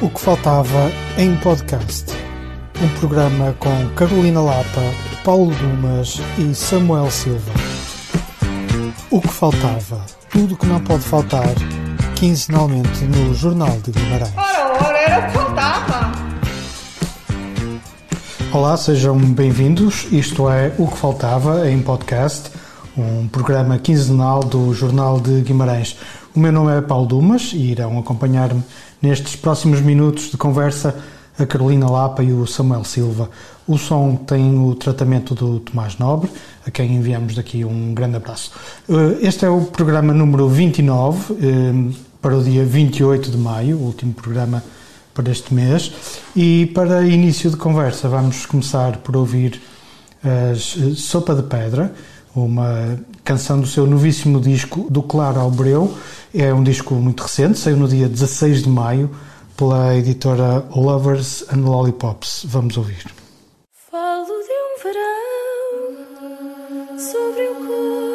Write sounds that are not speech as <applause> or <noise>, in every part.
O que faltava em podcast. Um programa com Carolina Lapa, Paulo Dumas e Samuel Silva. O que faltava. Tudo o que não pode faltar, quinzenalmente no Jornal de Guimarães. Ora, ora, era o que faltava. Olá, sejam bem-vindos. Isto é O que Faltava em podcast, um programa quinzenal do Jornal de Guimarães. O meu nome é Paulo Dumas e irão acompanhar-me nestes próximos minutos de conversa a Carolina Lapa e o Samuel Silva. O som tem o tratamento do Tomás Nobre, a quem enviamos daqui um grande abraço. Eh, este é o programa número 29, eh, para o dia 28 de maio, o último programa para este mês. E para início de conversa, vamos começar por ouvir as eh, Sopa de Pedra, uma canção do seu novíssimo disco, Do Claro ao Breu. É um disco muito recente, saiu no dia 16 de maio pela editora Lovers and Lollipops. Vamos ouvir. Falo de um verão sobre o corpo,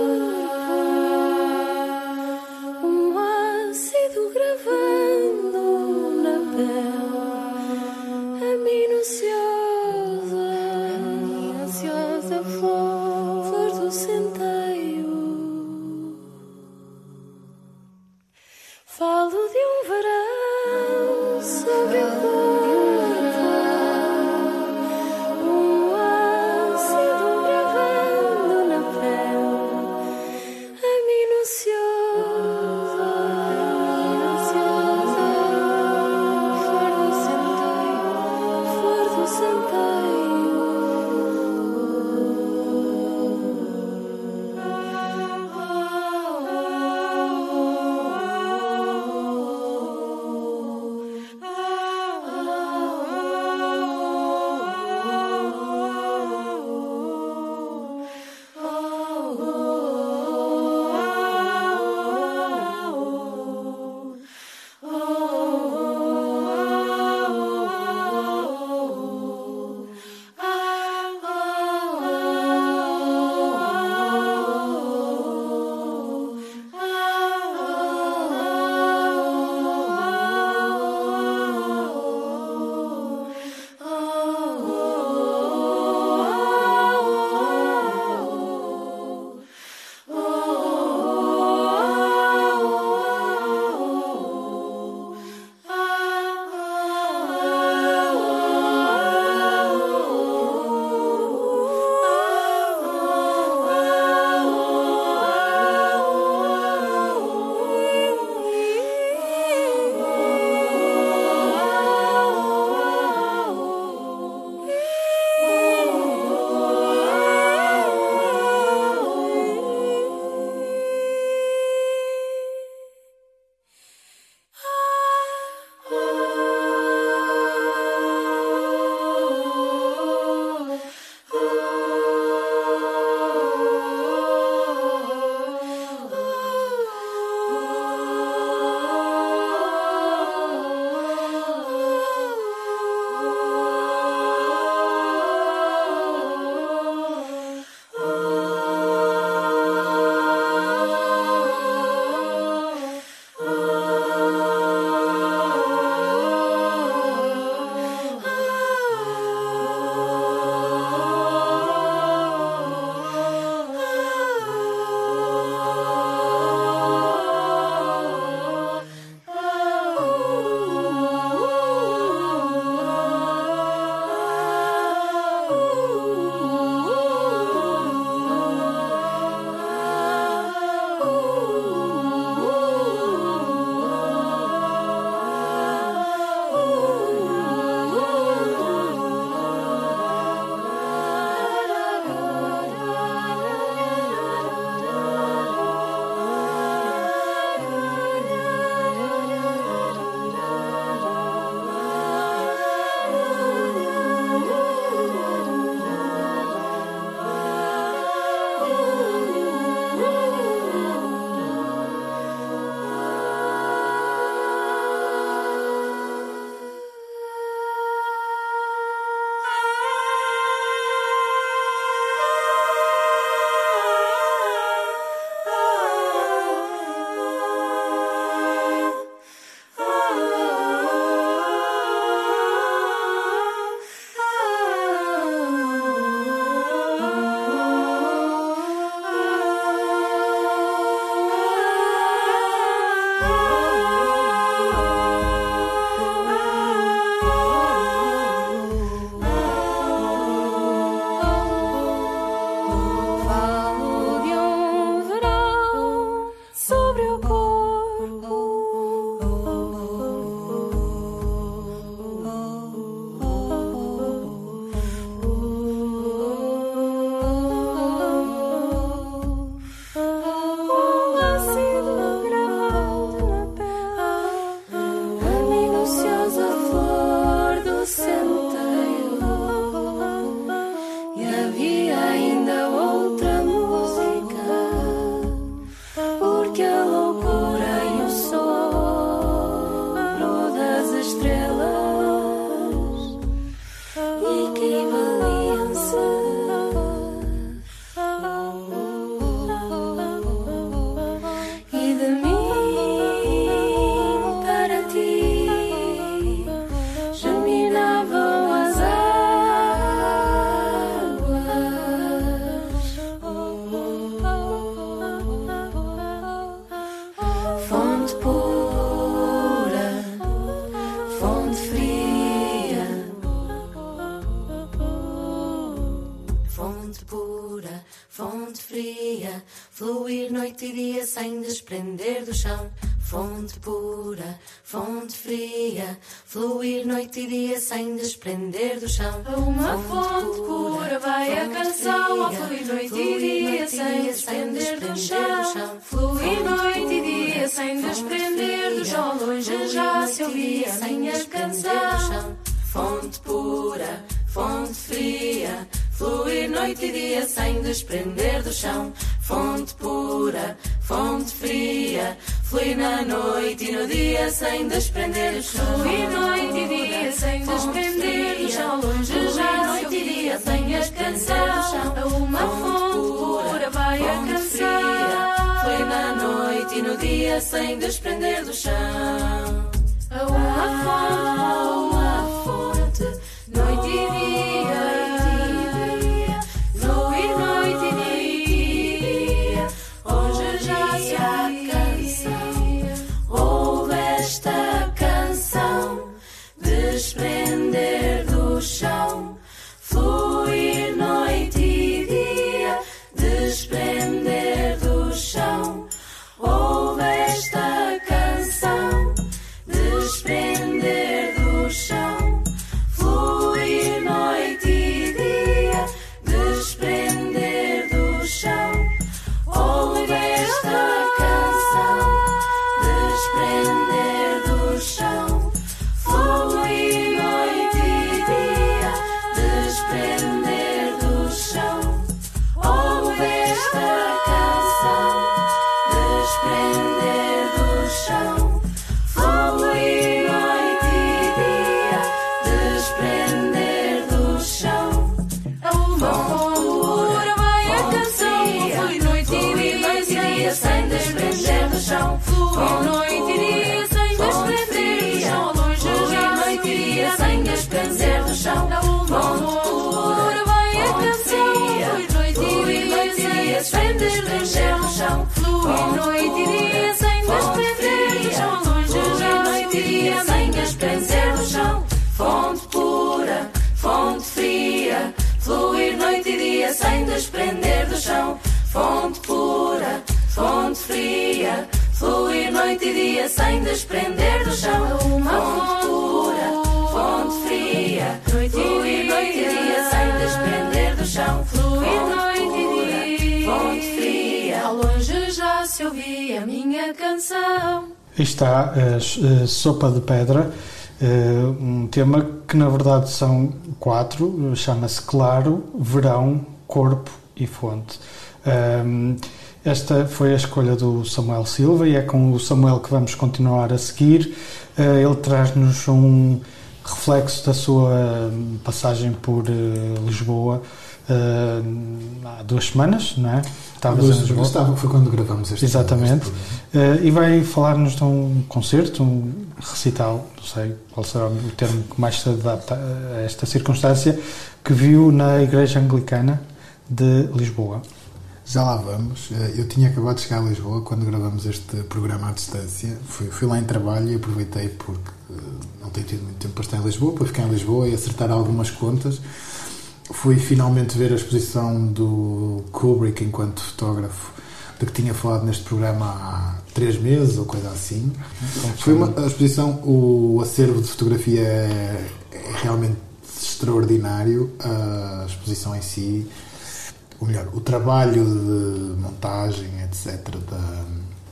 minha canção. Fonte pura, fonte fria, fluir noite e dia sem desprender do chão. Fonte pura, fonte fria, fluir na noite e no dia sem desprender do chão. Fluir noite e dia sem desprender do chão. Longe já se ouvia a minha canção. A uma fonte pura vai a canção. Fluir na noite e no dia sem desprender do chão. A uma fonte, a uma fonte, noite e dia. Dia sem desprender do chão. Fluir noite e dia sem desprender do chão. Longe já noite e dia sem desprender do chão. A canção. Fluir noite e dia sem desprender chão. Noite e dia sem desprender chão. Longe já noite e dia sem desprender do chão. Fonte pura, fonte fria, fluir noite e dia sem desprender do chão. Fonte pura, fonte fria, fluir noite e dia sem desprender do chão. Fonte pura, fonte fria, fluir noite e dia sem desprender do chão. Fluir Fonte noite e pura, dia. fonte fria. Ao longe já se ouvia a minha canção. Está a s- a Sopa de Pedra, eh, um tema que na verdade são quatro, eh, chama-se Claro, Verão, Corpo e Fonte. Ahm, Esta foi a escolha do Samuel Silva e é com o Samuel que vamos continuar a seguir. Eh, Ele traz-nos um reflexo da sua hum, passagem por eh, Lisboa eh, há duas semanas, não é? Estavas em Duas- Lisboa. estava- foi quando gravamos este Exatamente. este e vai falar-nos de um concerto, um recital, não sei qual será o termo que mais se adapta a esta circunstância, que viu na Igreja Anglicana de Lisboa. Já lá vamos. Eh, Eu tinha acabado de chegar a Lisboa quando gravamos este programa à distância. Fui, fui lá em trabalho e aproveitei porque eh, não tenho tido muito tempo para estar em Lisboa, para ficar em Lisboa e acertar algumas contas. Fui finalmente ver a exposição do Kubrick enquanto fotógrafo, de que tinha falado neste programa há três meses ou coisa assim. Foi uma a exposição, o acervo de fotografia é, é realmente extraordinário. A exposição em si, ou melhor, o trabalho de montagem, etc., da,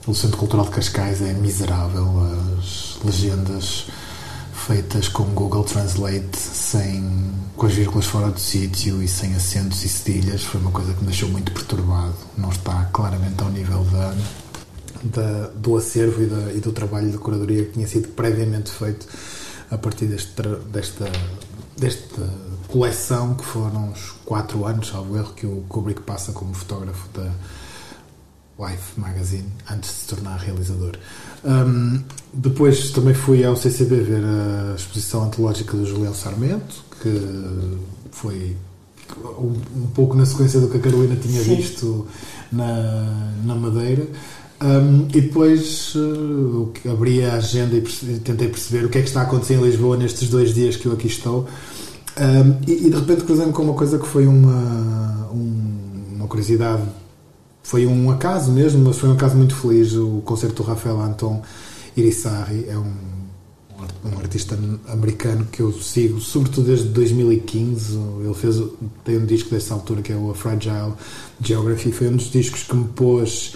do Centro Cultural de Cascais é miserável. As legendas feitas com Google Translate, sem, com as vírgulas fora do sítio e sem acentos e cedilhas, foi uma coisa que me deixou muito perturbado. Não está claramente ao nível da, da- do acervo e, da- e do trabalho de curadoria que tinha sido previamente feito a partir deste, desta coleção que foram uns quatro anos, salvo erro, que o Kubrick passa como fotógrafo da Life Magazine antes de se tornar realizador. Hum, depois também fui ao CCB ver a exposição antológica do Julião Sarmento, que foi um, um pouco na sequência do que a Carolina tinha Sim. visto na, na Madeira. Um, e depois uh, abri a agenda e perce tentei perceber o que é que está a acontecer em Lisboa nestes dois dias que eu aqui estou. Um, e, e, de repente cruzei-me com uma coisa que foi uma, um, uma curiosidade. Foi um acaso mesmo, mas foi um acaso muito feliz. O concerto do Rafael Anton Irisarri é um, um artista americano que eu sigo, sobretudo desde 2015. Ele fez tem um disco dessa altura que é o A Fragile Geography. Foi um dos discos que me pôs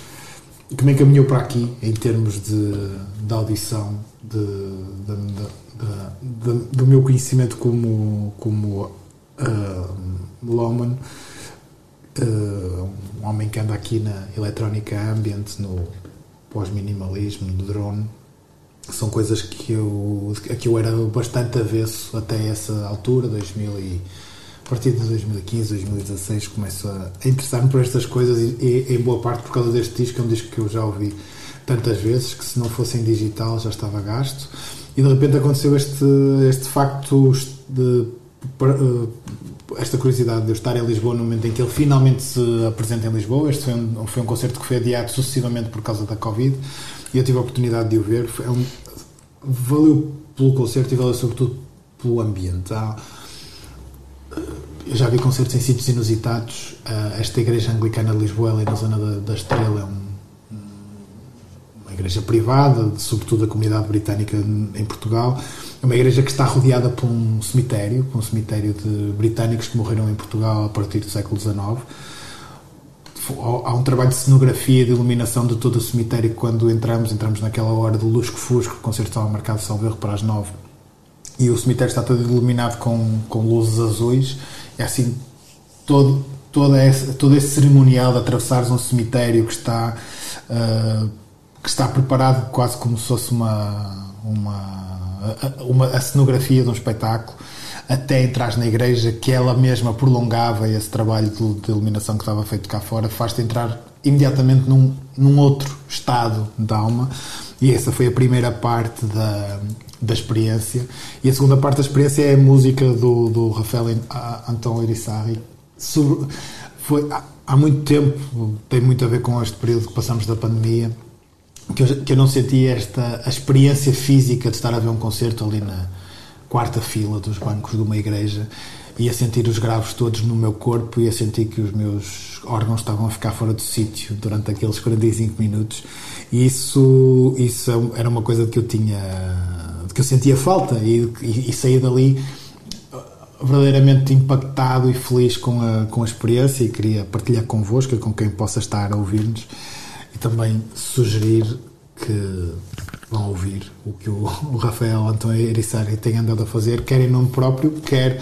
que me encaminhou para aqui em termos de, de audição, de, de, do meu conhecimento como, como uh, Loman, uh, um homem que anda aqui na eletrónica ambient, no pós-minimalismo, no drone. São coisas que eu, que eu era bastante avesso até essa altura, 2000 e a partir de 2015, 2016 começo a interessar-me por estas coisas e, e, em boa parte por causa deste disco, é um disco que eu já ouvi tantas vezes que se não fosse em digital já estava gasto e de repente aconteceu este, este facto de eh, esta curiosidade de eu estar em Lisboa no momento em que ele finalmente se apresenta em Lisboa. Este foi um, foi um concerto que foi adiado sucessivamente por causa da Covid e eu tive a oportunidade de o ver. Foi um, valeu pelo concerto e valeu sobretudo pelo ambiente. Há, eu já vi concertos em sítios inusitados. Uh, esta igreja anglicana de Lisboa, ali na zona da, da Estrela, é um, igreja privada, sobretudo da comunidade britânica em Portugal. É uma igreja que está rodeada por um cemitério, por um cemitério de britânicos que morreram em Portugal a partir do século XIX. Há um trabalho de cenografia de iluminação de todo o cemitério. Quando entramos, entramos naquela hora do lusco-fusco, o concerto estava marcado, salvo erro, para as nove e o cemitério está todo iluminado com, com luzes azuis. É assim, todo, todo, esse, todo esse cerimonial de atravessares um cemitério que está, uh, que está preparado quase como se fosse uma, uma, uma, a cenografia de um espetáculo até entrar na igreja, que ela mesma prolongava esse trabalho de, de iluminação que estava feito cá fora, faz-te entrar imediatamente num, num outro estado de alma. E essa foi a primeira parte da, da experiência. E a segunda parte da experiência é a música do, do Rafael Antão Irisarri. foi, há muito tempo, tem muito a ver com este período que passamos da pandemia, que eu, que eu não senti esta a experiência física de estar a ver um concerto ali na quarta fila dos bancos de uma igreja e a sentir os graves todos no meu corpo e a sentir que os meus órgãos estavam a ficar fora do sítio durante aqueles 45 minutos. E isso, isso era uma coisa que eu tinha que eu sentia falta e, e, e saí dali uh, verdadeiramente impactado e feliz com a, com a experiência e queria partilhar convosco com quem possa estar a ouvir-nos também sugerir que vão ouvir o que o, <laughs> Rafael Antônio Erissari tem andado a fazer, quer em nome próprio, quer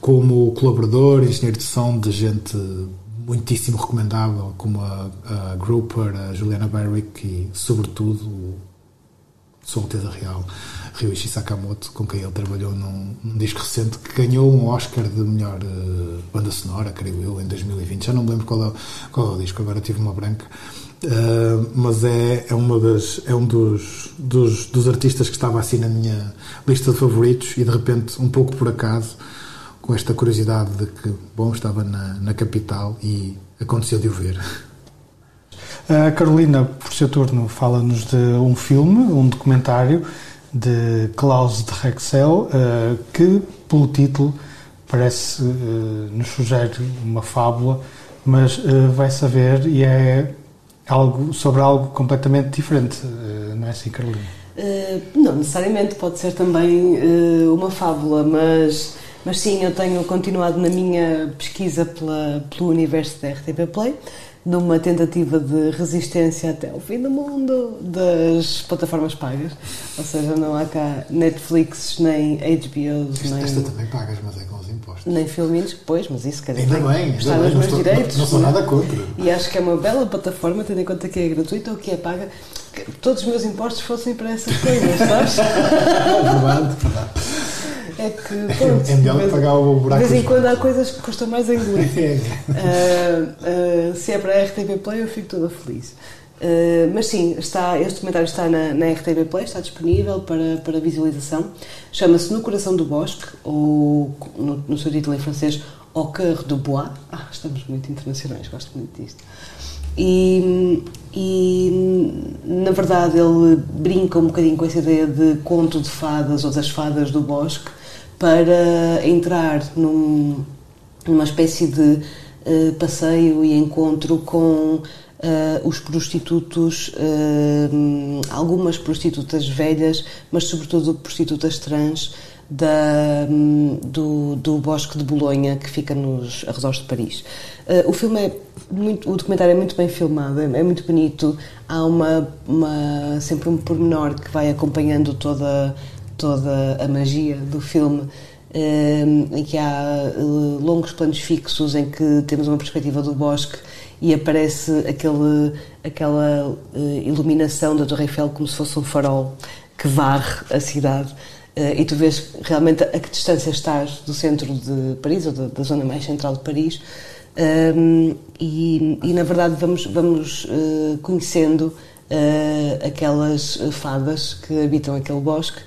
como colaborador, engenheiro de som de gente muitíssimo recomendável, como a, a Grouper, a Juliana Barrick e, sobretudo, o Som Alteza Real. Ryuichi Sakamoto, com quem ele trabalhou num, num, disco recente que ganhou um Oscar de melhor uh, banda sonora, creio eu, em 2020. Já não me lembro qual é, qual é o disco, agora tive uma branca. Uh, mas é, é, uma das, é um dos, dos, dos artistas que estava assim na minha lista de favoritos e de repente, um pouco por acaso, com esta curiosidade de que, bom, estava na, na capital e aconteceu de o ver. A Carolina, por seu turno, fala-nos de um filme, um documentário de Klaus de Rexel, uh, que, pelo título, parece uh, nos sugere uma fábula, mas vai saber e é algo sobre algo completamente diferente, não é assim, Carolina? não necessariamente, pode ser também uma fábula, mas, mas sim, eu tenho continuado na minha pesquisa pela, pelo universo da RTP Play numa tentativa de resistência até ao fim do mundo das plataformas pagas. Ou seja, não há cá Netflix, nem HBOs, nem. Esta também pagas, mas é com os impostos. Nem filminhos, pois, mas isso quer dizer. Ainda bem, está nos meus direitos. Não, não sou nada contra. E acho que é uma bela plataforma, tendo em conta que é gratuita ou que é paga. Que todos os meus impostos fossem para essas coisas, sabes? <laughs> verdade, verdade. É que, pronto, é melhor pagar o buraco. De vez em quando há coisas que custam mais a engolir. uh, uh, se é para a RTP Play, eu fico toda feliz. Uh, mas sim, está, este documentário está na, na RTP Play, está disponível para, para visualização. Chama-se No Coração do Bosque, ou no, no seu título em francês, Au cœur du bois. Ah, estamos muito internacionais, gosto muito disto. E, e na verdade ele brinca um bocadinho com essa ideia de conto de fadas ou das fadas do bosque para entrar num, numa espécie de uh, passeio e encontro com Uh, os prostitutos, uh, algumas prostitutas velhas, mas sobretudo prostitutas trans da, um, do, do Bosque de Bolonha, que fica nos arredores de Paris. Uh, o filme é muito, o documentário é muito bem filmado, é, é muito bonito. Há uma, uma, sempre um pormenor que vai acompanhando toda, toda a magia do filme em que há longos planos fixos em que temos uma perspectiva do bosque e aparece aquele, aquela uh, iluminação da Torre Eiffel como se fosse um farol que varre a cidade. E tu vês realmente a que distância estás do centro de Paris, ou da, zona mais central de Paris, e, e, na verdade vamos, vamos conhecendo aquelas fadas que habitam aquele bosque,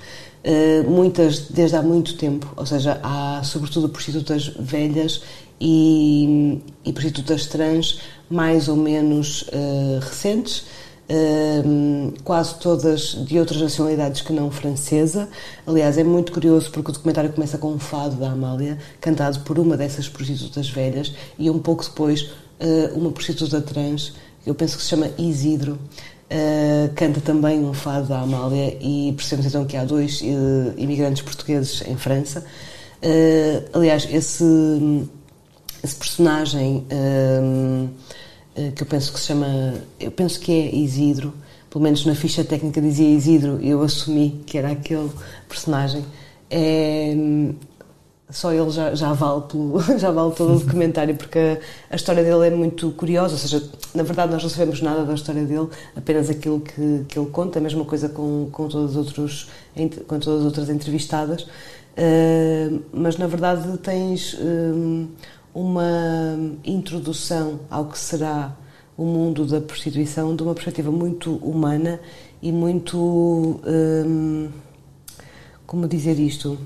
muitas desde há muito tempo, ou seja, há sobretudo prostitutas velhas e, e prostitutas trans mais ou menos uh, recentes, uh, quase todas de outras nacionalidades que não francesa. Aliás, é muito curioso porque o documentário começa com um fado da Amália, cantado por uma dessas prostitutas velhas, e um pouco depois uh, uma prostituta trans, eu penso que se chama Isidro. Uh, canta também um fado da Amália e percebemos então que há dois uh, imigrantes portugueses em França. Uh, aliás, esse, esse personagem eh, que eu penso que se chama, eu penso que é Isidro, pelo menos na ficha técnica dizia Isidro, eu assumi que era aquele personagem. É, só ele já, já, vale pelo, <laughs> já vale todo o documentário, porque a, a, história dele é muito curiosa, ou seja, na verdade nós não sabemos nada da história dele, apenas aquilo que, que ele conta, a mesma coisa com, com, todas, os outros, com todas as outras entrevistadas, uh, mas na verdade tens... Uh, uma introdução ao que será o mundo da prostituição de uma perspectiva muito humana e muito. Hum, como dizer isto?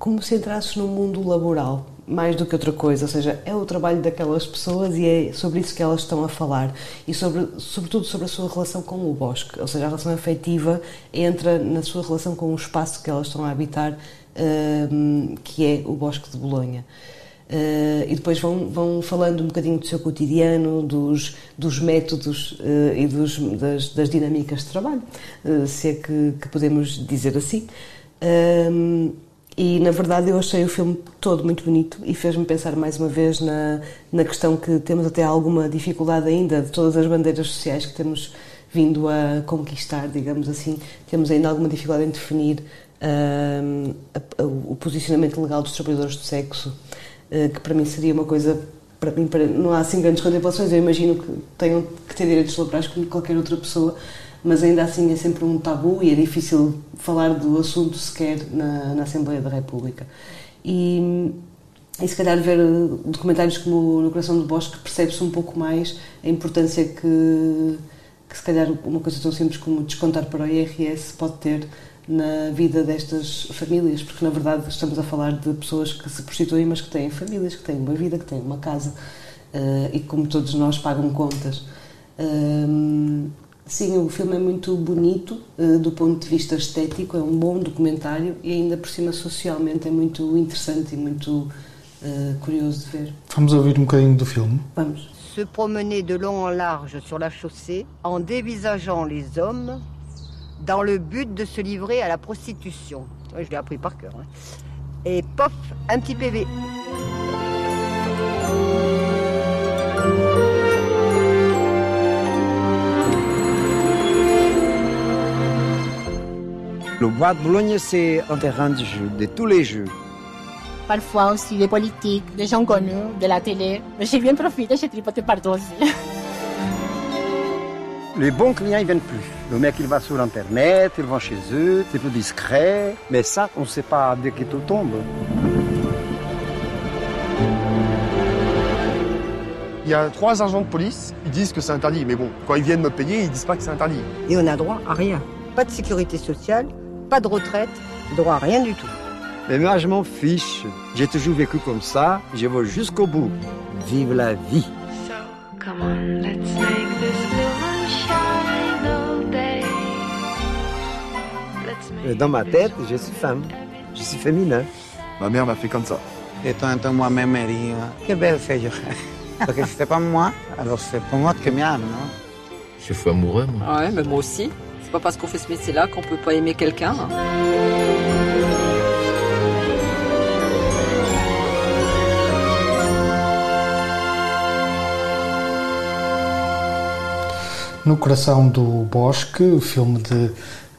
Como se entrasses no mundo laboral, mais do que outra coisa, ou seja, é o trabalho daquelas pessoas e é sobre isso que elas estão a falar e sobre, sobretudo sobre a sua relação com o bosque, ou seja, a relação afetiva entra na sua relação com o espaço que elas estão a habitar, hum, que é o bosque de Bolonha. Uh, e depois vão, vão falando um bocadinho do seu cotidiano, dos, dos métodos uh, e dos, das, das, dinâmicas de trabalho, uh, se é que, que, podemos dizer assim. E na verdade eu achei o filme todo muito bonito e fez-me pensar mais uma vez na, na questão que temos até alguma dificuldade ainda de todas as bandeiras sociais que temos vindo a conquistar, digamos assim, temos ainda alguma dificuldade em definir a, a, o posicionamento legal dos trabalhadores do sexo. Eh, que para mim seria uma coisa para mim para, não há assim grandes contemplações eu imagino que tenham que ter direitos laborais como qualquer outra pessoa mas ainda assim é sempre um tabu e é difícil falar do assunto sequer na, na Assembleia da República e, e se calhar ver documentários como No Coração do Bosque percebe-se um pouco mais a importância que, que se calhar uma coisa tão simples como descontar para o IRS pode ter na vida destas famílias, porque na verdade estamos a falar de pessoas que se prostituem, mas que têm famílias, que têm uma vida, que têm uma casa uh, e como todos nós pagam contas. Sim, o filme é muito bonito uh, do ponto de vista estético, é um bom documentário e ainda por cima socialmente é muito interessante e muito curioso de ver. Vamos ouvir um bocadinho do filme? Vamos. Se promener de long en large sur la chaussée en dévisageant les hommes dans le but de se livrer à la prostitution. Je l'ai appris par cœur. Hein. Et pof, un petit PV. Le bois de Boulogne, c'est un terrain de jeu, de tous les jeux. Parfois aussi des politiques, des gens connus, de la télé. Mais j'ai bien profité, j'ai tripoté partout aussi. Les bons clients, ils viennent plus. Le mec, il va sur Internet, il va chez eux, c'est plus discret. Mais ça, on ne sait pas dès que tout tombe. Il y a trois agents de police, ils disent que c'est interdit. Mais bon, quand ils viennent me payer, ils disent pas que c'est interdit. Et on a droit à rien. Pas de sécurité sociale, pas de retraite, droit à rien du tout. Mais moi, je m'en fiche. J'ai toujours vécu comme ça, je vais jusqu'au bout. Vive la vie. Come on, let's make this blue moonshine all day. Let's make Dans ma tête, je suis femme. Je suis féminin. Ma mère m'a fait comme ça. De temps en temps, moi-même, me dis, que belle je. Parce que si c'est pas moi, alors c'est pour moi que m'aime, non? Je suis fou amoureux, moi. Ouais, mais moi aussi. C'est pas parce qu'on fait ce métier-là qu'on peut pas aimer quelqu'un. hein. No Coração do Bosque, o filme de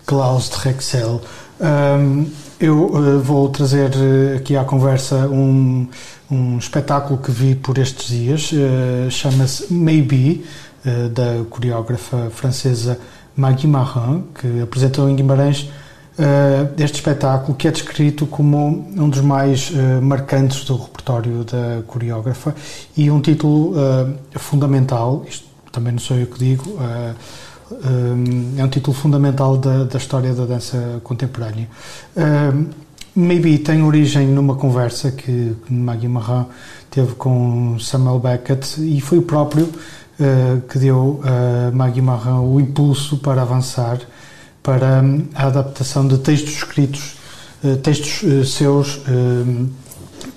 Klaus de Rexel. Um, eu uh, vou trazer uh, aqui à conversa um, um espetáculo que vi por estes dias, uh, chama-se Maybe, da coreógrafa francesa Maggie Marrin, que apresentou em Guimarães uh, este espetáculo, que é descrito como um dos mais uh, marcantes do repertório da coreógrafa e um título uh, fundamental, isto também não sou eu que digo, um, é um título fundamental da, da história da dança contemporânea. Maybe tem origem numa conversa que, que Maggie Marrin teve com Samuel Beckett e foi o próprio uh, que deu a Maggie Marrin o impulso para avançar para um, a adaptação de textos escritos, uh, textos uh, seus um,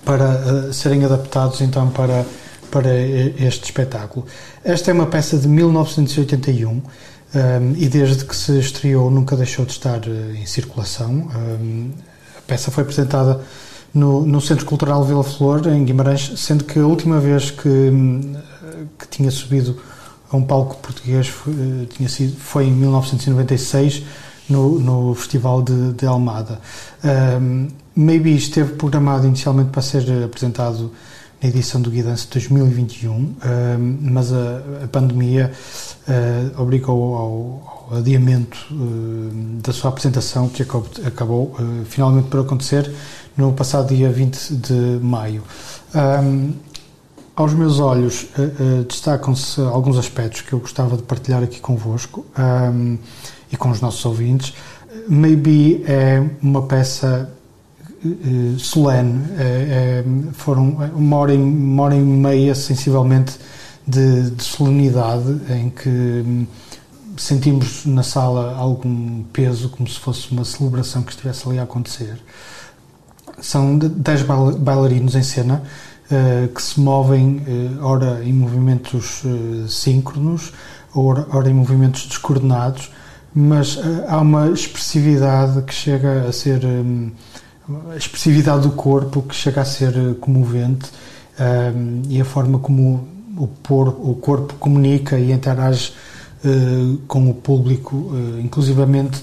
para serem adaptados então para, para este espetáculo. Esta é uma peça de 1981 um, e desde que se estreou nunca deixou de estar em circulação. a peça foi apresentada no, no Centro Cultural Vila Flor, em Guimarães, sendo que a última vez que, que tinha subido a um palco português foi, tinha sido, foi em 1996, no, no Festival de, de Almada. Um, Maybe esteve programado inicialmente para ser apresentado na edição do Guidance de 2021, um, mas a, a pandemia uh, obrigou ao, ao adiamento uh, da sua apresentação, que acabou, acabou uh, finalmente por acontecer no passado dia 20 de maio. Um, aos meus olhos destacam-se alguns aspectos que eu gostava de partilhar aqui convosco um, e com os nossos ouvintes. Maybe é uma peça uh, solene, é, é, foram uma hora, e, uma hora e meia sensivelmente de, de solenidade em que um, sentimos na sala algum peso, como se fosse uma celebração que estivesse ali a acontecer. São dez bailarinos em cena que se movem, uh, ora em movimentos síncronos, ora, ora em movimentos descoordenados, mas há uma expressividade que chega a ser a expressividade do corpo que chega a ser comovente e a forma como o, o corpo comunica e interage com o público, inclusivamente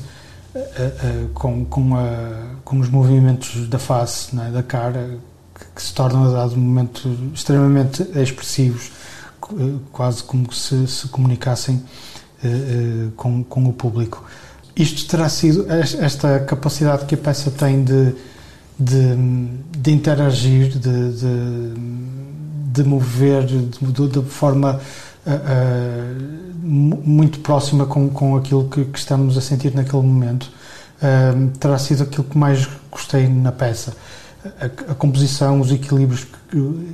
com, com, a, com os movimentos da face, é? da cara, que, se tornam a dado momento extremamente expressivos, quase como se, se comunicassem com, com o público. Isto terá sido esta capacidade que a peça tem de, de, de interagir, de, de, de mover de, forma uh, uh, muito próxima com, com aquilo que, que, estamos a sentir naquele momento. Uh, terá sido aquilo que mais gostei na peça. A, a composição, os equilíbrios,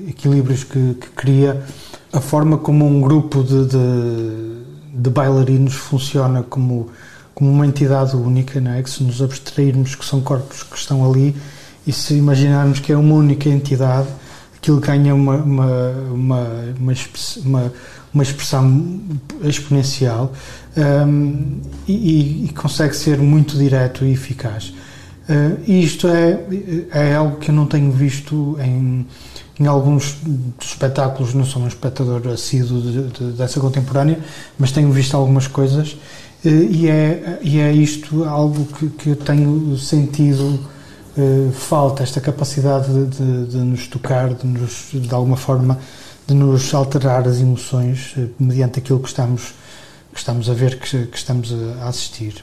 equilíbrios que, que, cria, a forma como um grupo de, de, de bailarinos funciona como, como uma entidade única, não é? que se nos abstrairmos que são corpos que estão ali e se imaginarmos que é uma única entidade, aquilo ganha uma, uma, uma, uma, uma expressão exponencial um, e, e, consegue ser muito direto e eficaz. Uh, isto é, é algo que eu não tenho visto em, em alguns espetáculos, não sou um espectador assíduo de, de, dessa contemporânea, mas tenho visto algumas coisas uh, e, é, e é isto algo que, que eu tenho sentido Uh, falta esta capacidade de, de, nos tocar, de, nos, de alguma forma, de nos alterar as emoções mediante aquilo que estamos, que estamos a ver, que, que estamos a, assistir.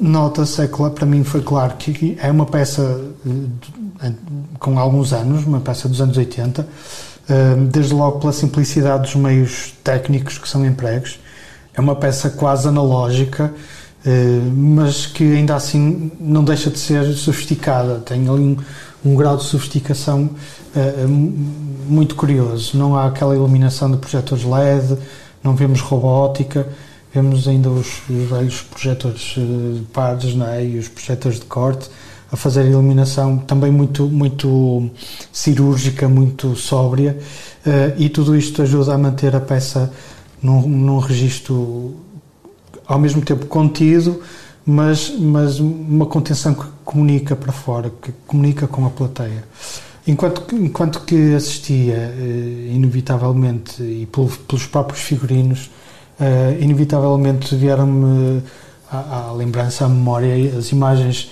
Nota-se, é, para mim foi claro que é uma peça uh, com alguns anos, uma peça dos anos 80, desde logo pela simplicidade dos meios técnicos que são empregos. É uma peça quase analógica, mas que ainda assim não deixa de ser sofisticada. Tem ali um, um grau de sofisticação muito curioso. Não há aquela iluminação de projetores LED, não vemos robótica, vemos ainda os, os velhos projetores uh, pares é? e os projetores de corte a fazer iluminação também muito, muito cirúrgica, muito sóbria, uh, e tudo isto ajuda a manter a peça num, num registro ao mesmo tempo contido, mas, mas uma contenção que comunica para fora, que comunica com a plateia. Enquanto, enquanto que assistia, eh, inevitavelmente, e pelos próprios figurinos, eh, inevitavelmente vieram-me à, à, lembrança, à memória, as imagens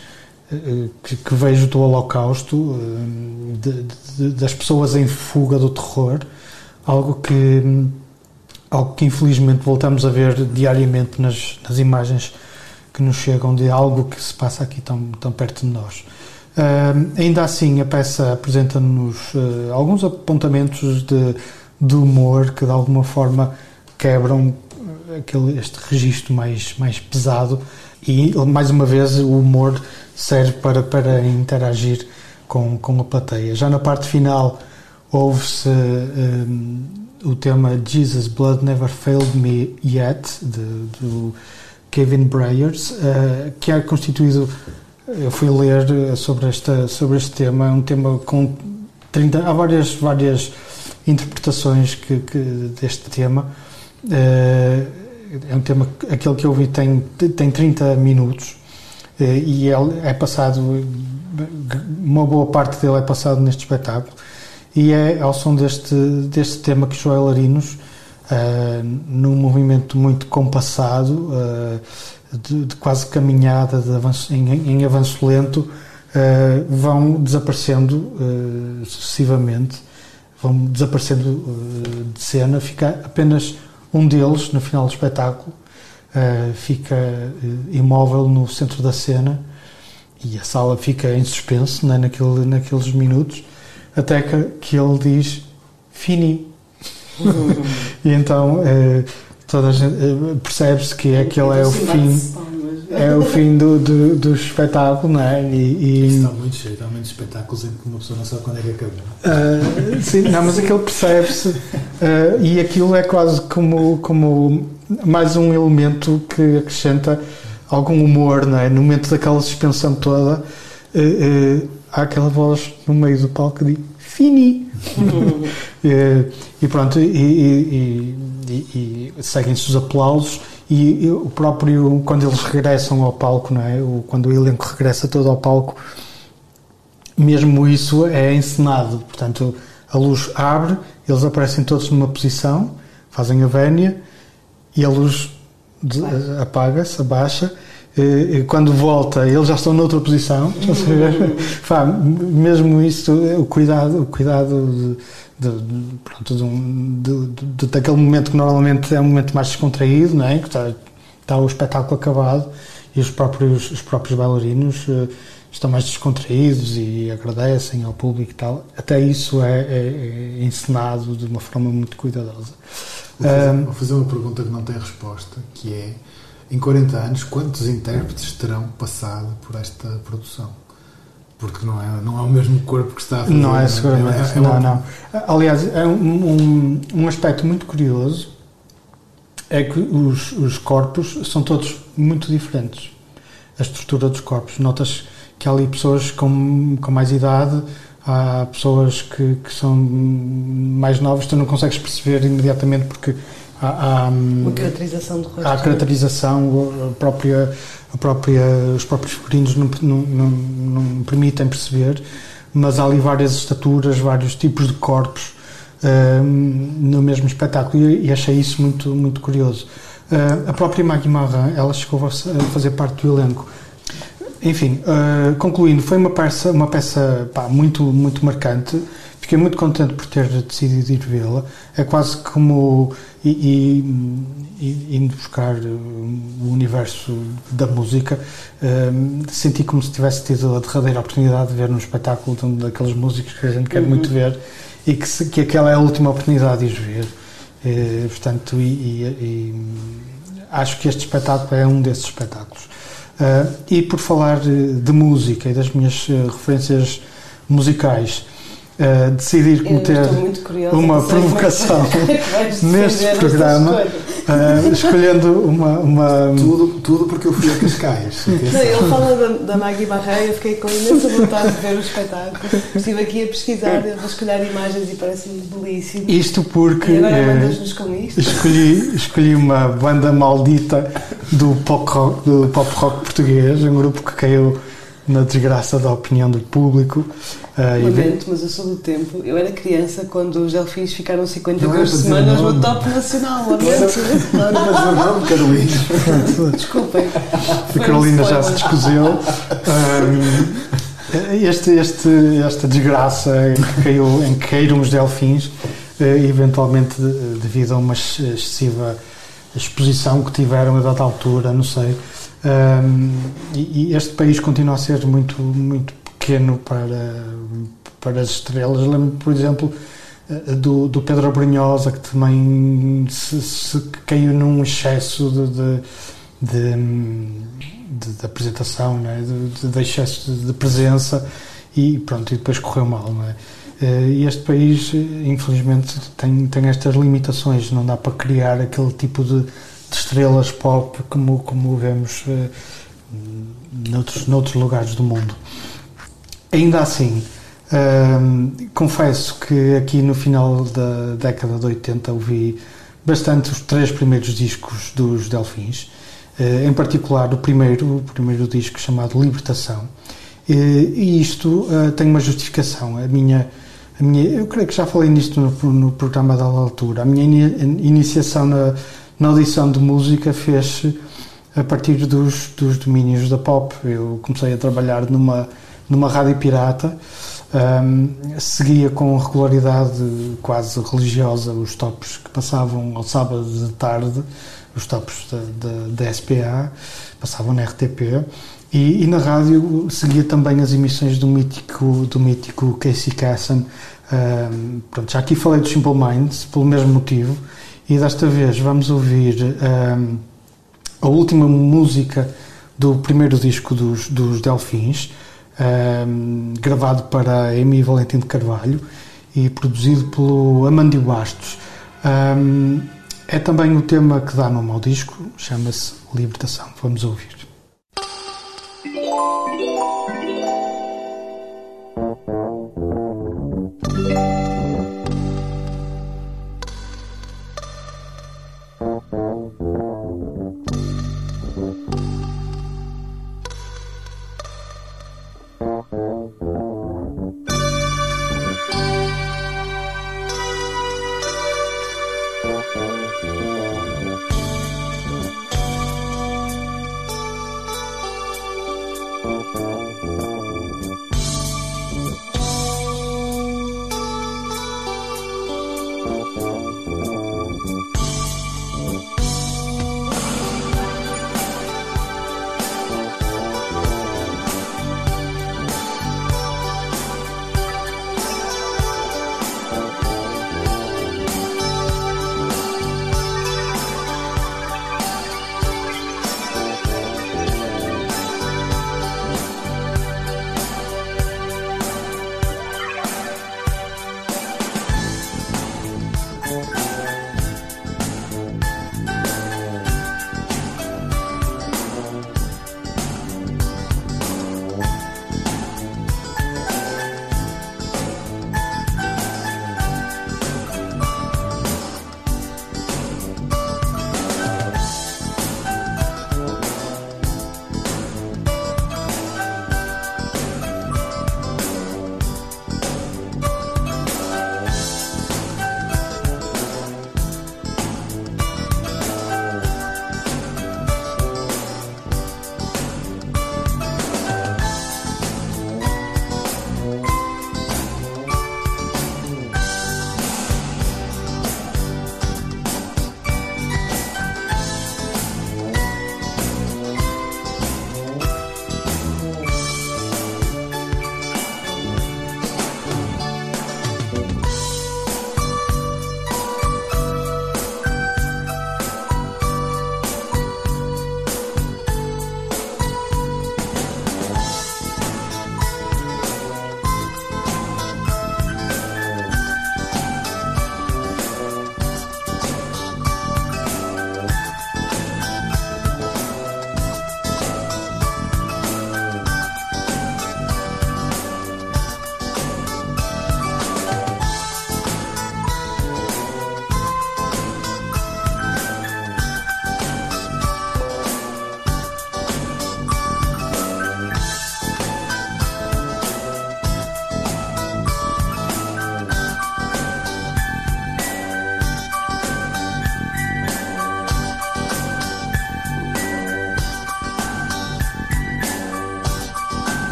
eh, que, que, vejo do Holocausto, de, de, das pessoas em fuga do terror, algo que, algo que infelizmente voltamos a ver diariamente nas, nas imagens que nos chegam de algo que se passa aqui tão, tão perto de nós. Uh, ainda assim, a peça apresenta-nos uh, alguns apontamentos de, de, humor que de alguma forma quebram aquele, este registro mais, mais pesado e, mais uma vez, o humor serve para, para interagir com, com a plateia. Já na parte final, ouve-se um, o tema Jesus Blood Never Failed Me Yet, de, do Kevin Breyers, uh, que é constituído. Eu fui ler sobre, esta, sobre este tema, é um tema com 30. Há várias, várias interpretações que, que deste tema. Uh, é um tema, aquele que eu vi tem, tem 30 minutos uh, e é, é passado. Uma boa parte dele é passado neste espetáculo e é ao som deste, deste tema que os bailarinos uh, num movimento muito compassado, uh, de, de, quase caminhada de avanço, em, em, avanço lento, uh, vão desaparecendo sucessivamente, vão desaparecendo de cena, fica apenas um deles no final do espetáculo, fica imóvel no centro da cena e a sala fica em suspenso né, naquele, naqueles minutos, até que, que ele diz fini. <laughs> E então eh, toda a gente eh, percebe-se que aquele é o fim é o fim do, do, do espetáculo, não é? E, e... Está muito cheio, está muitos espetáculos em que uma pessoa não sabe quando é que acabou. Uh, sim, não, mas aquele percebe-se uh, e aquilo é quase como, como mais um elemento que acrescenta algum humor, não é? No momento daquela suspensão toda, uh, há aquela voz no meio do palco que diz Fini! <laughs> e, e, pronto, e, e, e seguem-se os aplausos e, o próprio, quando eles regressam ao palco, não é? O, quando o elenco regressa todo ao palco, mesmo isso é encenado. Portanto, a luz abre, eles aparecem todos numa posição, fazem a vénia e a luz apaga-se, abaixa quando volta eles já estão noutra posição <laughs> mesmo isso o cuidado o cuidado de, de, de, pronto, de, daquele momento que normalmente é um momento mais descontraído não é? que está, está o espetáculo acabado e os próprios os próprios bailarinos uh, estão mais descontraídos e agradecem ao público e tal. Até isso é, é, é encenado de uma forma muito cuidadosa. Vou fazer, um, vou fazer uma pergunta que não tem resposta que é em 40 anos, quantos intérpretes terão passado por esta produção? Porque não é, não é o mesmo corpo que está a fazer. Não é, seguramente. É, é, é não, não. Aliás, é um, um, um, aspecto muito curioso é que os, os corpos são todos muito diferentes. A estrutura dos corpos. Notas que há ali pessoas com, com mais idade, há pessoas que, que são mais novas, tu não consegues perceber imediatamente porque Uma caracterização do rosto. Caracterização, a própria, a própria, os próprios figurinos não, não, não, não, permitem perceber, mas há ali várias estaturas, vários tipos de corpos uh, no mesmo espetáculo e, e, achei isso muito, muito curioso. Uh, a própria Maggie Marran, ela chegou a fazer parte do elenco. Enfim, uh, concluindo, foi uma peça, uma peça pá, muito, muito marcante Fiquei muito contente por ter decidido ir vê-la. É quase como ir, indo buscar o universo da música. Um, senti como se tivesse tido a derradeira oportunidade de ver um espetáculo de um daqueles músicos que a gente quer uhum. muito ver e que, se, que aquela é a última oportunidade de os ver. E, portanto, e, e, acho que este espetáculo é um desses espetáculos. Uh, e por falar de música e das minhas referências musicais, uh, decidir cometer uma <laughs> provocação <laughs> é neste programa, uh, escolhendo uma, uma. Tudo, tudo porque eu fui a Cascais. <laughs> Não, ele fala da, da Maggie Barreia, eu fiquei com imensa vontade de ver o espetáculo. Estive aqui a pesquisar, a escolher imagens e parece-me belíssimo. Isto porque. E agora mandas-nos com isto. Escolhi, escolhi uma banda maldita do pop rock, do pop rock português, um grupo que caiu na desgraça da opinião do público. Uh, Lamento, mas eu sou do tempo. Eu era criança quando os Delfins ficaram 52 semanas no top nacional. Claro, mas não, não, <laughs> Carolina. Desculpem. A Carolina já se descoseu. Um, este, este, esta desgraça em que, caiu, em que caíram os Delfins, uh, eventualmente devido a uma excessiva exposição que tiveram a dada altura, não sei. Um, e, este país continua a ser muito, muito pequeno para, para as estrelas. Lembro, por exemplo, eh, do, do Pedro Brunhosa, que também se, se caiu num excesso de, de, de, de apresentação, né? de, de, excesso de, presença e pronto, e depois correu mal. É? Eh, e este país, infelizmente, tem, tem estas limitações, não dá para criar aquele tipo de de estrelas pop como, como vemos uh, noutros, noutros lugares do mundo. Ainda assim, uh, confesso que aqui no final da década de 80 ouvi bastante os três primeiros discos dos Delfins, uh, em particular o primeiro, o primeiro disco chamado Libertação. e isto tem uma justificação. A minha, a minha, eu creio que já falei nisto no, no programa da altura. A minha iniciação na na audição de música fez-se a partir dos, dos domínios da pop. Eu comecei a trabalhar numa, numa rádio pirata, um, seguia com regularidade quase religiosa os tops que passavam ao sábado de tarde, os tops da, da, da SPA, passavam na RTP. E, e, na rádio seguia também as emissões do mítico, do mítico Casey Kasem. Um, pronto, já aqui falei do Simple Minds, pelo mesmo motivo e desta vez vamos ouvir um, a última música do primeiro disco dos, dos Delfins, um, gravado para Amy Valentim de Carvalho e produzido pelo Amandi Bastos. Um, é também o tema que dá nome ao disco, chama-se Libertação. Vamos ouvir.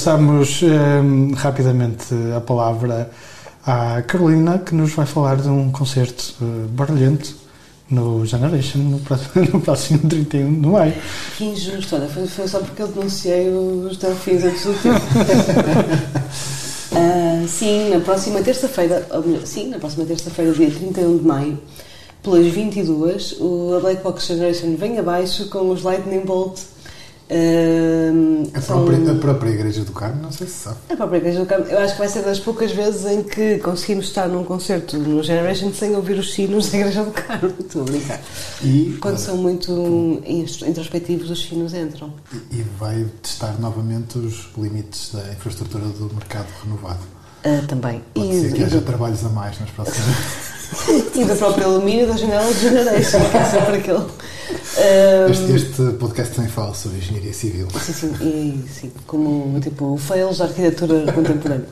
Passamos hum, rapidamente a palavra à Carolina, que nos vai falar de um concerto uh, barulhento no Generation no próximo, <laughs> no próximo 31 de maio. Que injusto, olha, foi, foi só porque eu denunciei os delfins tempo. uh, <laughs> sim, na próxima terça-feira, sim, na próxima terça-feira, dia 31 de maio, pelas 22, o, a Black Box Generation vem abaixo com os Lightning Bolt. Uh, a, própria, a, própria, Igreja do Carmo, não sei se sabe. A própria Igreja do Carmo, eu acho que vai ser das poucas vezes em que conseguimos estar num concerto no Generation sem ouvir os sinos da Igreja do Carmo. <laughs> Estou a brincar. E, Quando são muito introspectivos, os sinos entram. E, e, vai testar novamente os limites da infraestrutura do mercado renovado. Uh, também. Pode e, ser que haja do... trabalhos a mais nas próximas. <laughs> e do próprio alumínio da janela de Generation, que é sempre aquele. Um, este, este, podcast também fala sobre engenharia civil. Sim, sim, e, sim como tipo fails da arquitetura contemporânea.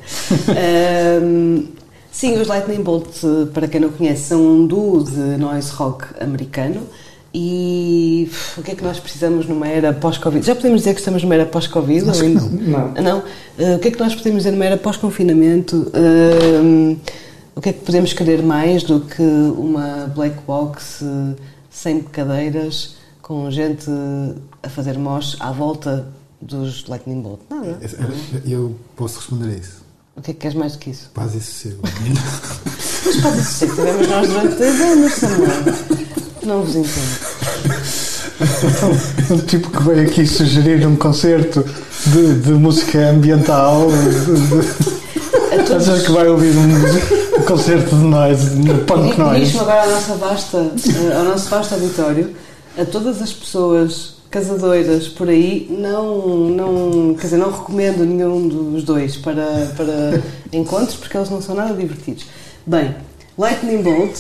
um, sim, os Lightning Bolt, para quem não conhece, são um duo de noise rock americano. E o que é que nós precisamos numa era pós-Covid? Já podemos dizer que estamos numa era pós-Covid? Não. não. não? Uh, o que é que nós podemos dizer numa era pós-confinamento? Uh, o que é que podemos querer mais do que uma black box uh, sem cadeiras, com gente a fazer mosh à volta dos Lightning Bolt? Nada. Eu posso responder a isso. O que é que queres mais do que isso? Paz e sossego. Mas paz e sossego tivemos nós durante dois anos, Samuel. Não vos entendo. um <laughs> tipo que veio aqui sugerir um concerto de, de música ambiental. De, de, Achas que vai ouvir um <laughs> concerto de noise, no punk noise. Diz-me agora à nossa vasta, eh, ao nosso vasto auditório, a todas as pessoas casadoiras por aí, não, não, quer dizer, não recomendo nenhum dos dois para, para encontros porque eles não são nada divertidos. Bem, Lightning Bolt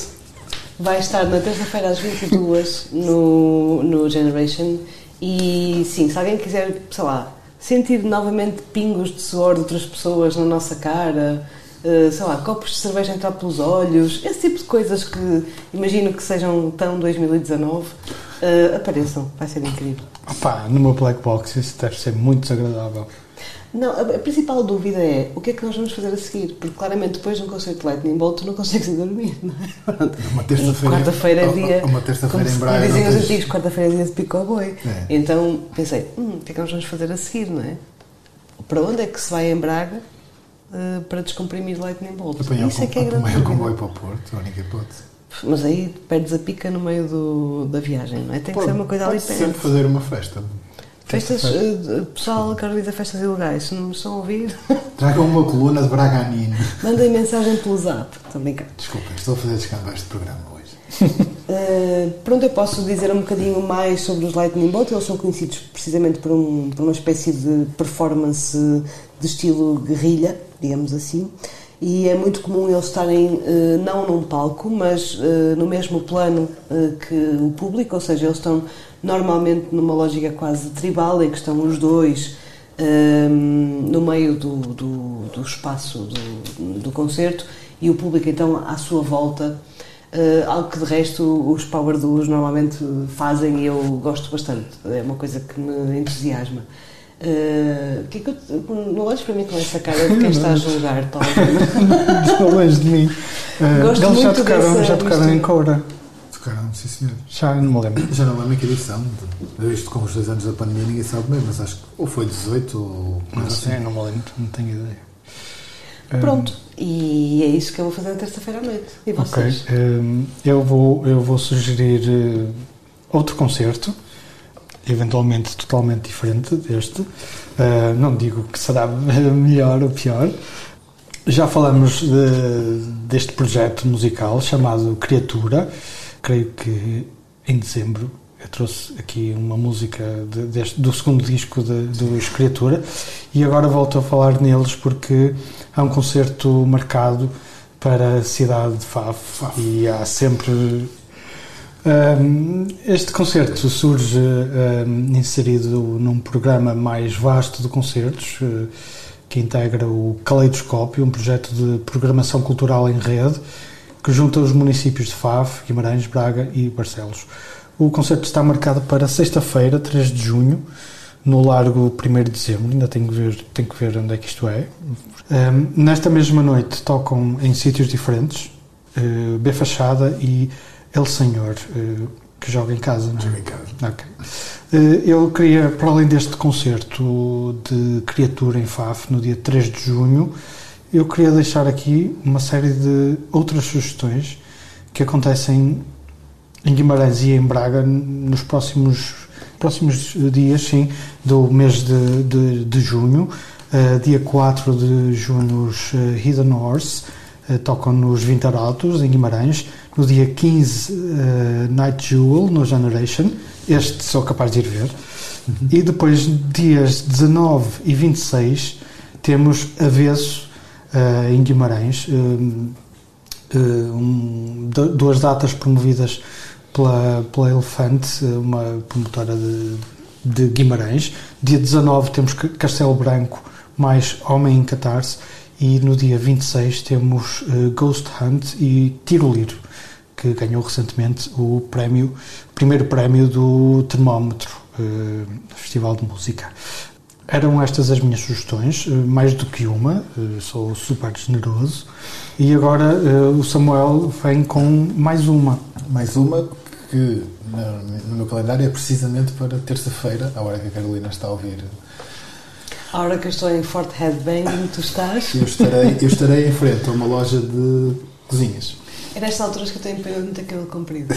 vai estar na terça-feira às 22 no, no Generation e sim, se alguém quiser, sei lá, sentir novamente pingos de suor de outras pessoas na nossa cara eh, sei lá, copos de cerveja entrar pelos olhos, esse tipo de coisas que imagino que sejam tão 2019, uh, eh, apareçam, vai ser incrível. Opa, numa black box isso deve ser muito desagradável. Não, a, principal dúvida é o que é que nós vamos fazer a seguir? Porque claramente depois de um concerto de Lightning Bolt tu não consegues ir dormir, não é? Pronto. <laughs> Uma terça-feira. Quarta-feira é dia. Uma terça-feira em Braga. Dizem os antigos, quarta-feira é dia de pico boi. É. Então pensei, hum, o que é que nós vamos fazer a seguir, não é? Para onde é que se vai em Braga? uh, para descomprimir Lightning Bolt. Apanhar Isso é que é grande o comboio para o Porto, a única hipótese. Mas aí perdes a pica no meio do, da viagem, não é? Tem que ser uma coisa ali perto. sempre fazer uma festa. Festas, uh, pessoal que organiza festas ilegais, se não me estão a ouvir. Tragam uma coluna de Braganino. Mandem mensagem pelo zap, estou brincando. Desculpem, estou a fazer descambar este programa hoje. uh, <laughs> pronto, eu posso dizer um bocadinho mais sobre os Lightning Bolt. Eles são conhecidos precisamente por, um, por uma espécie de performance de estilo guerrilha digamos assim, e é muito comum eles estarem eh, não num palco, mas eh, no mesmo plano eh, que o público, ou seja, eles estão normalmente numa lógica quase tribal, em que estão os dois no meio do, do, do espaço do, do, concerto e o público então à sua volta. algo que de resto os Power Duos normalmente fazem e eu gosto bastante, é uma coisa que me entusiasma. Uh, que é que eu, não olhes para mim com essa cara de quem <laughs> está a julgar, <laughs> talvez. não longe de mim. Uh, Gosto eles já tocaram, já tocaram em Cora. Tocaram, sim senhor. Já não me lembro. Já não lembro em que edição. Isto com os dois anos da pandemia ninguém sabe mesmo, mas acho que ou foi 18 ou. Não sei, assim. não me lembro, não tenho ideia. Pronto, um, e é isso que eu vou fazer na terça-feira à noite. E vocês? Ok, um, eu, vou, eu vou sugerir uh, outro concerto eventualmente totalmente diferente deste. Uh, não digo que será <laughs> melhor ou pior. Já falamos de, deste projeto musical chamado Criatura. Creio que em dezembro eu trouxe aqui uma música de, deste, do segundo disco de, dos e agora volto a falar neles porque há um concerto marcado para a cidade de Faf e há sempre este concerto surge inserido num programa mais vasto de concertos eh, que integra o Caleidoscópio, um projeto de programação cultural em rede que junta os municípios de Faf, Guimarães, Braga e Barcelos. O concerto está marcado para sexta-feira, 3 de junho, no Largo 1 de Dezembro, ainda tenho que ver, tenho que ver onde é que isto é. Um, nesta mesma noite tocam em sítios diferentes, uh, B Fachada e El Senhor, uh, que joga em casa, não é? Joga em casa. Ok. Uh, eu queria, para além deste concerto de Criatura em Faf, no dia 3 de junho, eu queria deixar aqui uma série de outras sugestões que acontecem em Guimarães e em Braga nos próximos, próximos dias, sim, do mês de, de, de junho. Uh, dia 4 de junho, os uh, Hidden Horse uh, tocam nos Vintarautos, em Guimarães. No dia 15, Night Jewel, no Generation. Este sou capaz de ir ver. Uhum. E depois, dias 19 e 26, temos Avesso, em Guimarães. Um, duas datas promovidas pela, pela Elefante, uma promotora de, de Guimarães. Dia 19 temos Castelo Branco mais Homem em Catarse e no dia 26 temos uh, Ghost Hunt e Tiroliro, que ganhou recentemente o prémio, o primeiro prémio do Termómetro, uh, Festival de Música. Eram estas as minhas sugestões, uh, mais do que uma, sou super generoso. E agora o Samuel vem com mais uma. Mais uma que no meu calendário é precisamente para terça-feira, a hora que a Carolina está a ouvir a hora que eu estou em Fort Headbang, tu estás? Eu estarei, eu estarei em frente a uma loja de cozinhas. É nesta altura que eu tenho pena de cabelo comprido.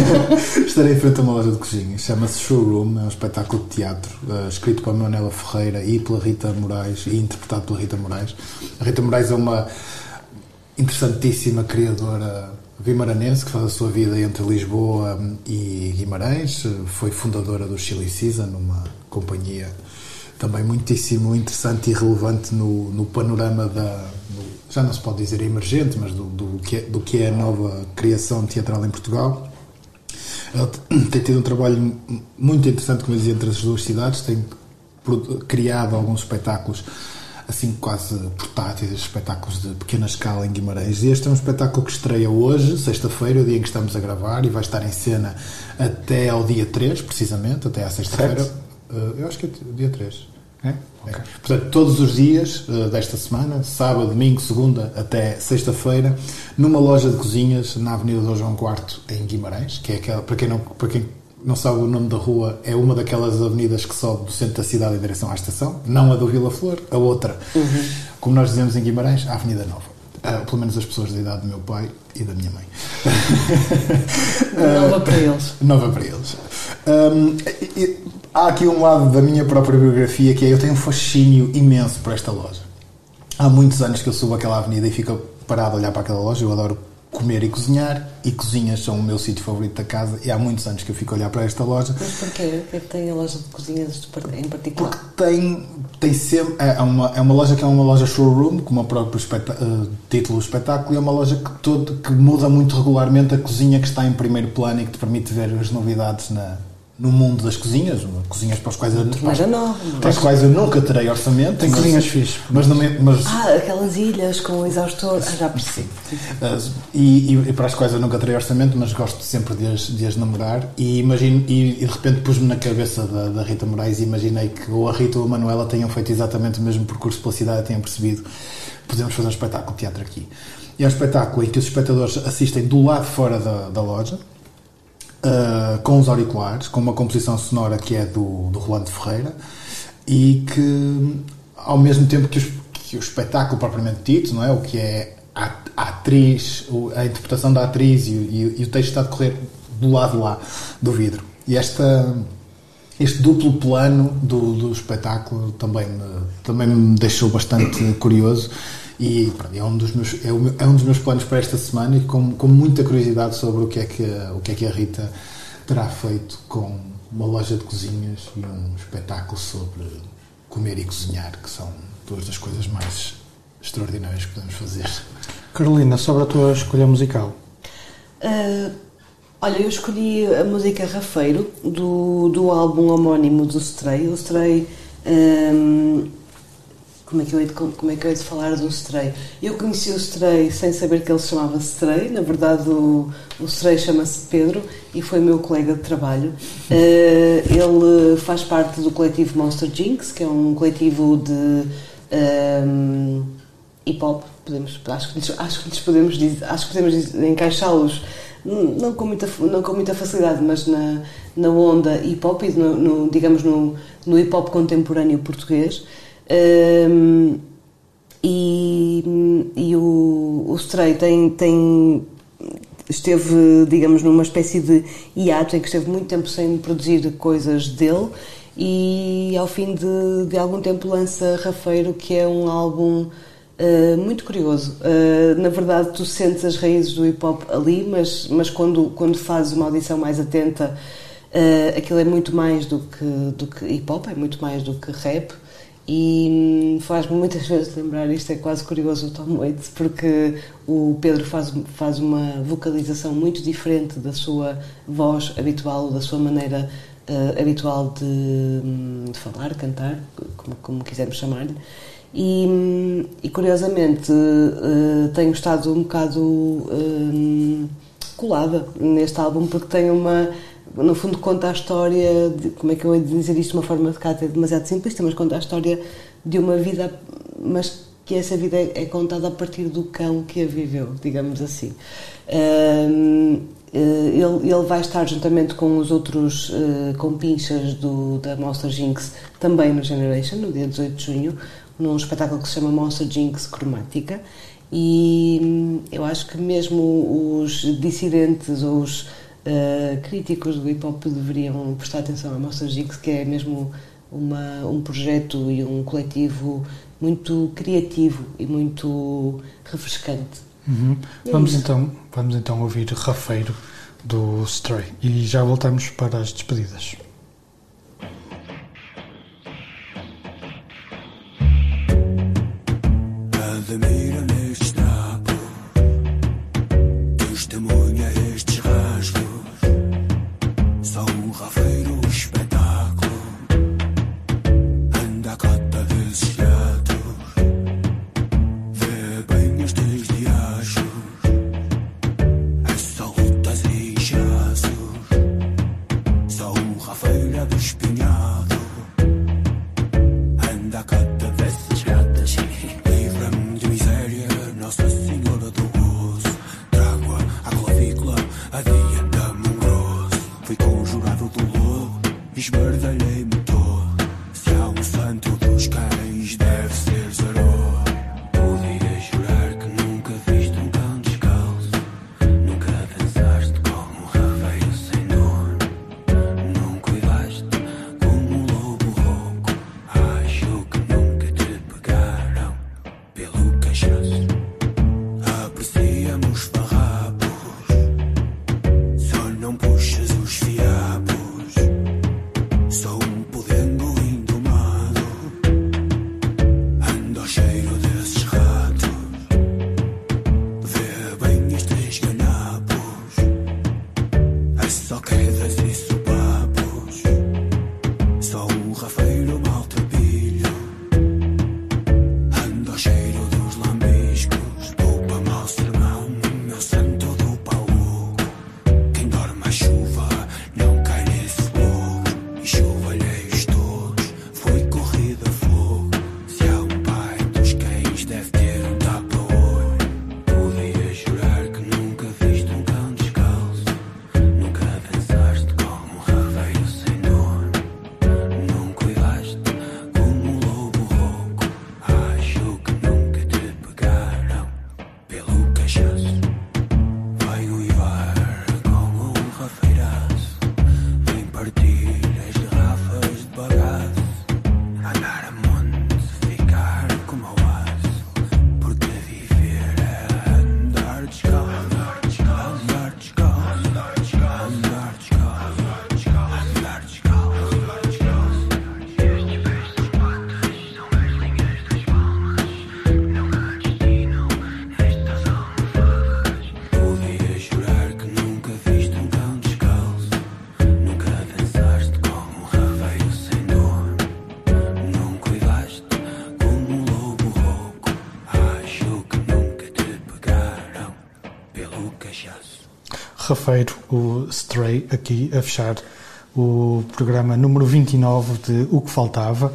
<laughs> estarei em frente a uma loja de cozinhas. Chama-se Showroom, é um espetáculo de teatro uh, escrito pela Manuela Ferreira e pela Rita Moraes e interpretado pela Rita Moraes. A Rita Moraes é uma interessantíssima criadora guimaranense que faz a sua vida entre Lisboa e Guimarães. Foi fundadora do Chili Season, uma companhia também muitíssimo interessante e relevante no, no panorama da. Já não se pode dizer emergente, mas do, do, que é, do que é a nova criação teatral em Portugal. Ela <coughs> tem tido um trabalho muito interessante, como eu dizia, entre as duas cidades, tem criado alguns espetáculos assim quase portáteis, espetáculos de pequena escala em Guimarães. E este é um espetáculo que estreia hoje, sexta-feira, o dia em que estamos a gravar, e vai estar em cena até ao dia 3, precisamente, até à sexta-feira. Uh, eu acho que é dia 3. É? Okay. Portanto, todos os dias uh, desta semana, sábado, domingo, segunda até sexta-feira, numa loja de cozinhas na Avenida Dom João IV, em Guimarães, que é aquela, para quem não, para quem não sabe o nome da rua, é uma daquelas avenidas que sobe do centro da cidade em direção à estação, não a do Vila Flor, a outra. Uhum. Como nós dizemos em Guimarães, a Avenida Nova. Uh, pelo menos as pessoas da idade do meu pai e da minha mãe. <laughs> Nova para eles. Nova para eles. Um, e, há aqui um lado da minha própria biografia que é eu tenho um fascínio imenso por esta loja. Há muitos anos que eu subo aquela avenida e fico parado a olhar para aquela loja. Eu adoro comer e cozinhar e cozinhas são o meu sítio favorito da casa e há muitos anos que eu fico a olhar para esta loja. Mas porquê? O que é tem a loja de cozinhas em particular? Porque tem, tem sempre. É uma, é uma loja que é uma loja showroom, como o próprio uh, título do espetáculo, e é uma loja que, todo, que muda muito regularmente a cozinha que está em primeiro plano e que te permite ver as novidades na, no mundo das cozinhas, cozinhas para as quais eu, para, nova, para as quais eu nunca terei orçamento. Tem cozinhas fixas. Mas, mas, ah, aquelas ilhas com o exaustor. Ah, já percebi. E, e, para as quais eu nunca terei orçamento, mas gosto sempre de as, de as namorar. E, imagino, e, e de repente pus-me na cabeça da, da, Rita Moraes e imaginei que ou a Rita ou a Manuela tenham feito exatamente o mesmo percurso pela cidade e tenham percebido podemos fazer um espetáculo de teatro aqui. E é um espetáculo em que os espectadores assistem do lado fora da, da loja uh, com os auriculares, com uma composição sonora que é do, do Rolando Ferreira e que, ao mesmo tempo que, os, que o espetáculo propriamente dito, não é? o que é a, a atriz, a interpretação da atriz e, e, e, o texto está a decorrer do lado lá do vidro. E esta, este duplo plano do, do espetáculo também me, também me deixou bastante curioso e pronto, é, um dos meus, é, um, é um dos meus planos para esta semana e com, com muita curiosidade sobre o que, é que, o que é que a Rita terá feito com uma loja de cozinhas e um espetáculo sobre comer e cozinhar, que são duas das coisas mais extraordinárias que podemos fazer. Carolina, sobre a tua escolha musical. Uh, olha, eu escolhi a música Rafeiro, do, do álbum homónimo do Stray. O Stray um, como é que eu hei de, como é que eu hei de falar do Stray? Eu conheci o Stray sem saber que ele se chamava Stray, na verdade o, o Stray chama-se Pedro e foi meu colega de trabalho. Uh, <laughs> ele faz parte do coletivo Monster Jinx, que é um coletivo de um, ehm, hip hop, podemos, acho, que, acho que lhes podemos, acho que podemos encaixá-los não com muita, não com muita facilidade, mas na, na onda hip hop e no, no digamos no, no hip hop contemporâneo português. Um, e, e o, o Stray tem, tem, esteve, digamos, numa espécie de hiato em que esteve muito tempo sem produzir coisas dele e ao fim de, de algum tempo lança Rafeiro, que é um álbum uh, muito curioso. Uh, na verdade, tu sentes as raízes do hip hop ali, mas, mas quando, quando fazes uma audição mais atenta, uh, aquilo é muito mais do que, do que hip hop, é muito mais do que rap e faz-me muitas <laughs> vezes lembrar, isto é quase curioso o Tom Waits, porque o Pedro faz, faz uma vocalização muito diferente da sua voz habitual, da sua maneira uh, habitual de, de, falar, cantar, como, como quisermos chamar-lhe. E, e, curiosamente uh, tenho estado um bocado uh, colada neste álbum porque tem uma no fundo conta a história de, como é que eu ia dizer isto de uma forma de cá demasiado simplista, mas conta a história de uma vida, mas que essa vida é, é contada a partir do cão que a viveu, digamos assim. Uh, ele, ele, vai estar juntamente com os outros uh, compinchas do, da Monster Jinx também no Generation, no dia 18 de junho, num espetáculo que se chama Monster Jinx Cromática. E hum, eu acho que mesmo os dissidentes ou os uh, críticos do hip hop deveriam prestar atenção à Monster Jigs, que é mesmo uma, um projeto e um coletivo muito criativo e muito refrescante. Uhum. É vamos, então, vamos então ouvir Rafeiro do Stray e já voltamos para as despedidas. Rafeiro, o Stray, aqui a fechar o programa número 29 de O que Faltava,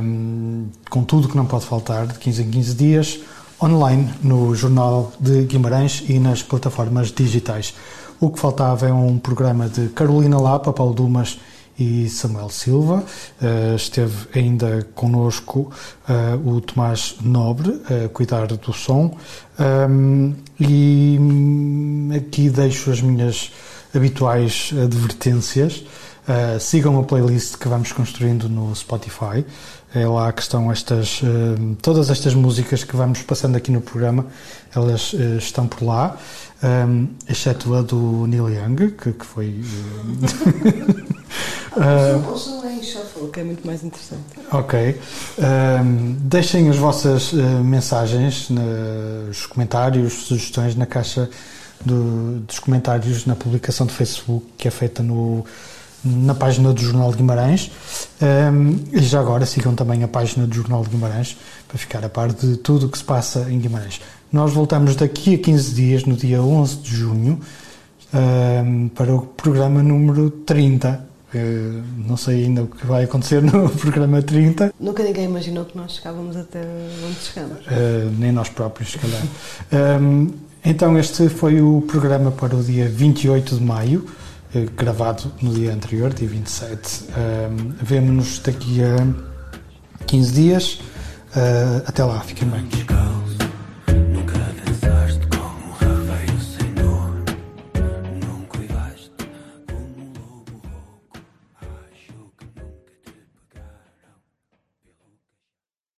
um, com tudo que não pode faltar, de 15 em 15 dias, online no Jornal de Guimarães e nas plataformas digitais. O que faltava é um programa de Carolina Lapa, Paulo Dumas e Samuel Silva. Uh, esteve ainda connosco uh, o Tomás Nobre a cuidar do som. Um, e aqui deixo as minhas habituais advertências. Uh, sigam a playlist que vamos construindo no Spotify. É lá que estão estas, uh, todas estas músicas que vamos passando aqui no programa, elas uh, estão por lá, um, exceto a do Neil Young, que, que foi. <laughs> <laughs> Uh, em shuffle, que é muito mais interessante. Ok. Um, deixem as vossas mensagens nos comentários, sugestões na caixa do, dos comentários na publicação do Facebook que é feita no, na página do Jornal de Guimarães. Um, e já agora sigam também a página do Jornal de Guimarães para ficar a par de tudo o que se passa em Guimarães. Nós voltamos daqui a 15 dias, no dia 11 de junho, um, para o programa número 30. Uh, não sei ainda o que vai acontecer <laughs> no programa 30. Nunca ninguém imaginou que nós chegávamos até onde chegamos. Uh, nem nós próprios, se calhar. um, então, este foi o programa para o dia 28 de maio, eh, gravado no dia anterior, dia 27. Um, Vemo-nos daqui a 15 dias. Até lá, fiquem bem.